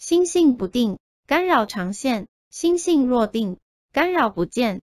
心性不定干扰常现心性若定干扰不见。